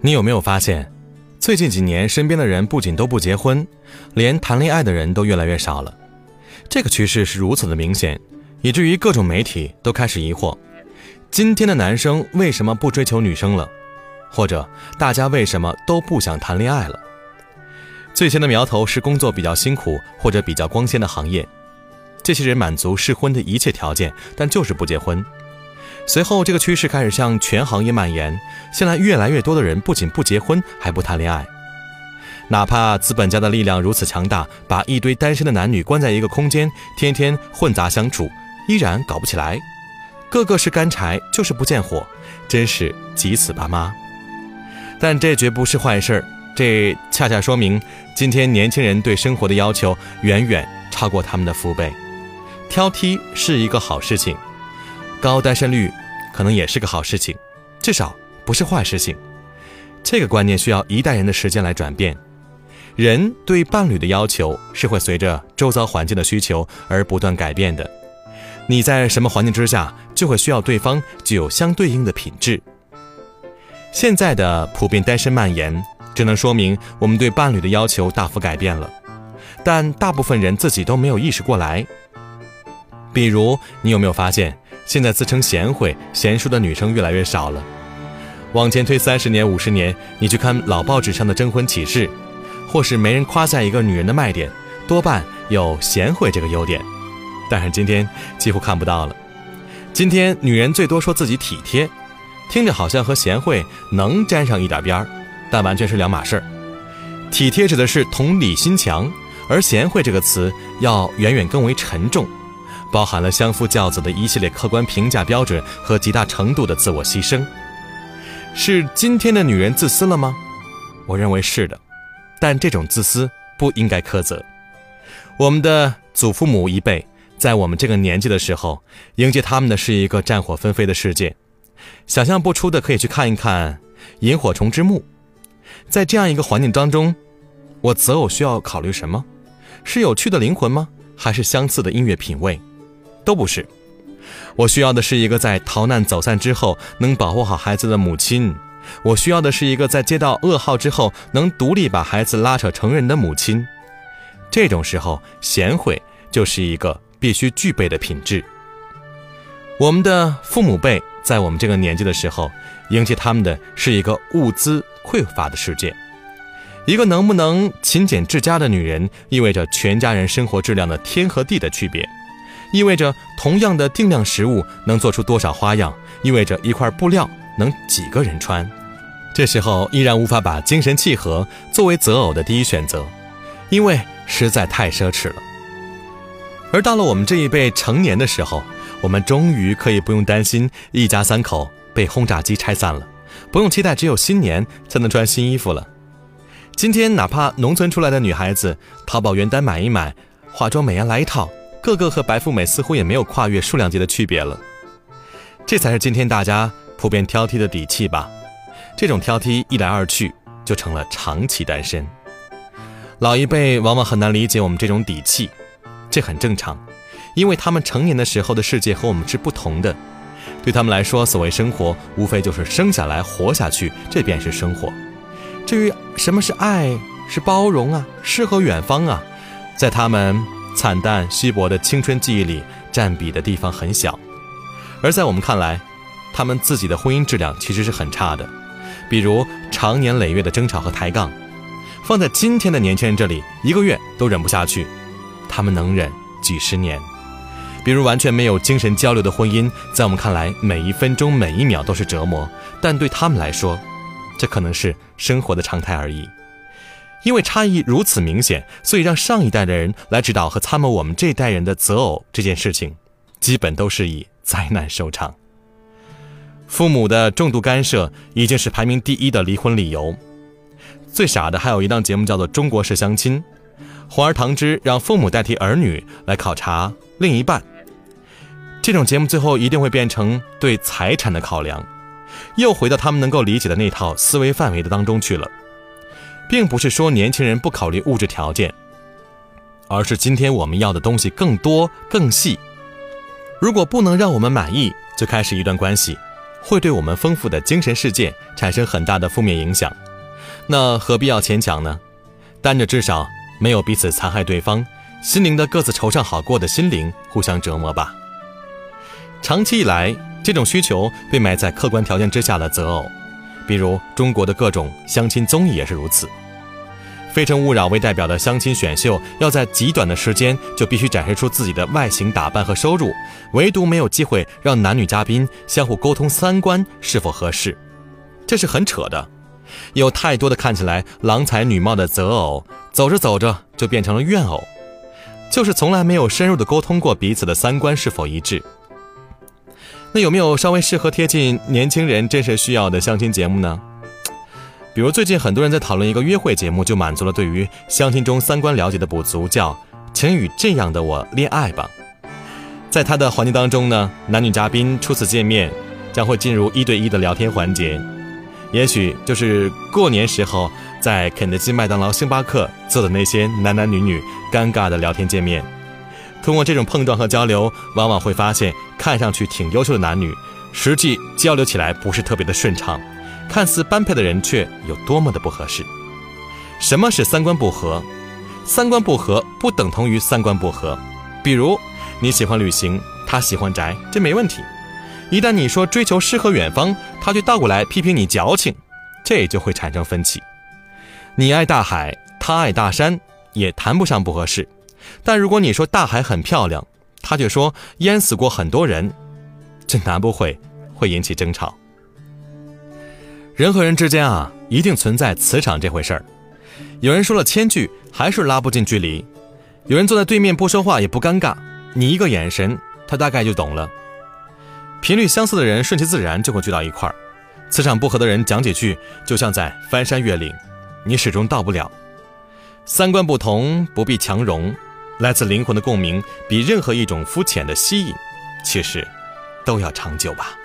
你有没有发现，最近几年身边的人不仅都不结婚，连谈恋爱的人都越来越少了？这个趋势是如此的明显，以至于各种媒体都开始疑惑：今天的男生为什么不追求女生了？或者大家为什么都不想谈恋爱了？最先的苗头是工作比较辛苦或者比较光鲜的行业，这些人满足适婚的一切条件，但就是不结婚。随后，这个趋势开始向全行业蔓延。现在，越来越多的人不仅不结婚，还不谈恋爱。哪怕资本家的力量如此强大，把一堆单身的男女关在一个空间，天天混杂相处，依然搞不起来。个个是干柴，就是不见火，真是急死爸妈。但这绝不是坏事儿，这恰恰说明今天年轻人对生活的要求远远超过他们的父辈。挑剔是一个好事情。高单身率可能也是个好事情，至少不是坏事情。这个观念需要一代人的时间来转变。人对伴侣的要求是会随着周遭环境的需求而不断改变的。你在什么环境之下，就会需要对方具有相对应的品质。现在的普遍单身蔓延，只能说明我们对伴侣的要求大幅改变了，但大部分人自己都没有意识过来。比如，你有没有发现？现在自称贤惠、贤淑的女生越来越少了。往前推三十年、五十年，你去看老报纸上的征婚启事，或是没人夸赞一个女人的卖点，多半有贤惠这个优点。但是今天几乎看不到了。今天女人最多说自己体贴，听着好像和贤惠能沾上一点边儿，但完全是两码事儿。体贴指的是同理心强，而贤惠这个词要远远更为沉重。包含了相夫教子的一系列客观评价标准和极大程度的自我牺牲，是今天的女人自私了吗？我认为是的，但这种自私不应该苛责。我们的祖父母一辈在我们这个年纪的时候，迎接他们的是一个战火纷飞的世界，想象不出的可以去看一看《萤火虫之墓》。在这样一个环境当中，我择偶需要考虑什么？是有趣的灵魂吗？还是相似的音乐品味？都不是，我需要的是一个在逃难走散之后能保护好孩子的母亲；我需要的是一个在接到噩耗之后能独立把孩子拉扯成人的母亲。这种时候，贤惠就是一个必须具备的品质。我们的父母辈在我们这个年纪的时候，迎接他们的是一个物资匮乏的世界。一个能不能勤俭治家的女人，意味着全家人生活质量的天和地的区别。意味着同样的定量食物能做出多少花样，意味着一块布料能几个人穿。这时候依然无法把精神契合作为择偶的第一选择，因为实在太奢侈了。而到了我们这一辈成年的时候，我们终于可以不用担心一家三口被轰炸机拆散了，不用期待只有新年才能穿新衣服了。今天哪怕农村出来的女孩子，淘宝原单买一买，化妆美颜来一套。个个和白富美似乎也没有跨越数量级的区别了，这才是今天大家普遍挑剔的底气吧？这种挑剔一来二去就成了长期单身。老一辈往往很难理解我们这种底气，这很正常，因为他们成年的时候的世界和我们是不同的。对他们来说，所谓生活无非就是生下来活下去，这便是生活。至于什么是爱，是包容啊，诗和远方啊，在他们。惨淡稀薄的青春记忆里占比的地方很小，而在我们看来，他们自己的婚姻质量其实是很差的，比如长年累月的争吵和抬杠，放在今天的年轻人这里，一个月都忍不下去，他们能忍几十年。比如完全没有精神交流的婚姻，在我们看来，每一分钟每一秒都是折磨，但对他们来说，这可能是生活的常态而已。因为差异如此明显，所以让上一代的人来指导和参谋我们这代人的择偶这件事情，基本都是以灾难收场。父母的重度干涉已经是排名第一的离婚理由。最傻的还有一档节目叫做《中国式相亲》，皇儿唐之让父母代替儿女来考察另一半。这种节目最后一定会变成对财产的考量，又回到他们能够理解的那套思维范围的当中去了。并不是说年轻人不考虑物质条件，而是今天我们要的东西更多更细。如果不能让我们满意，就开始一段关系，会对我们丰富的精神世界产生很大的负面影响。那何必要牵强呢？单着至少没有彼此残害对方，心灵的各自惆怅好过的心灵互相折磨吧。长期以来，这种需求被埋在客观条件之下的择偶，比如中国的各种相亲综艺也是如此。非诚勿扰为代表的相亲选秀，要在极短的时间就必须展示出自己的外形打扮和收入，唯独没有机会让男女嘉宾相互沟通三观是否合适，这是很扯的。有太多的看起来郎才女貌的择偶，走着走着就变成了怨偶，就是从来没有深入的沟通过彼此的三观是否一致。那有没有稍微适合贴近年轻人真实需要的相亲节目呢？比如最近很多人在讨论一个约会节目，就满足了对于相亲中三观了解的不足，叫《请与这样的我恋爱吧》。在他的环节当中呢，男女嘉宾初次见面将会进入一对一的聊天环节，也许就是过年时候在肯德基、麦当劳、星巴克做的那些男男女女尴尬的聊天界面。通过这种碰撞和交流，往往会发现看上去挺优秀的男女，实际交流起来不是特别的顺畅。看似般配的人却有多么的不合适？什么是三观不合？三观不合不等同于三观不合。比如你喜欢旅行，他喜欢宅，这没问题。一旦你说追求诗和远方，他却倒过来批评你矫情，这就会产生分歧。你爱大海，他爱大山，也谈不上不合适。但如果你说大海很漂亮，他却说淹死过很多人，这难不会会引起争吵。人和人之间啊，一定存在磁场这回事儿。有人说了千句，还是拉不近距离；有人坐在对面不说话也不尴尬，你一个眼神，他大概就懂了。频率相似的人，顺其自然就会聚到一块儿；磁场不合的人，讲几句就像在翻山越岭，你始终到不了。三观不同不必强融，来自灵魂的共鸣，比任何一种肤浅的吸引，其实都要长久吧。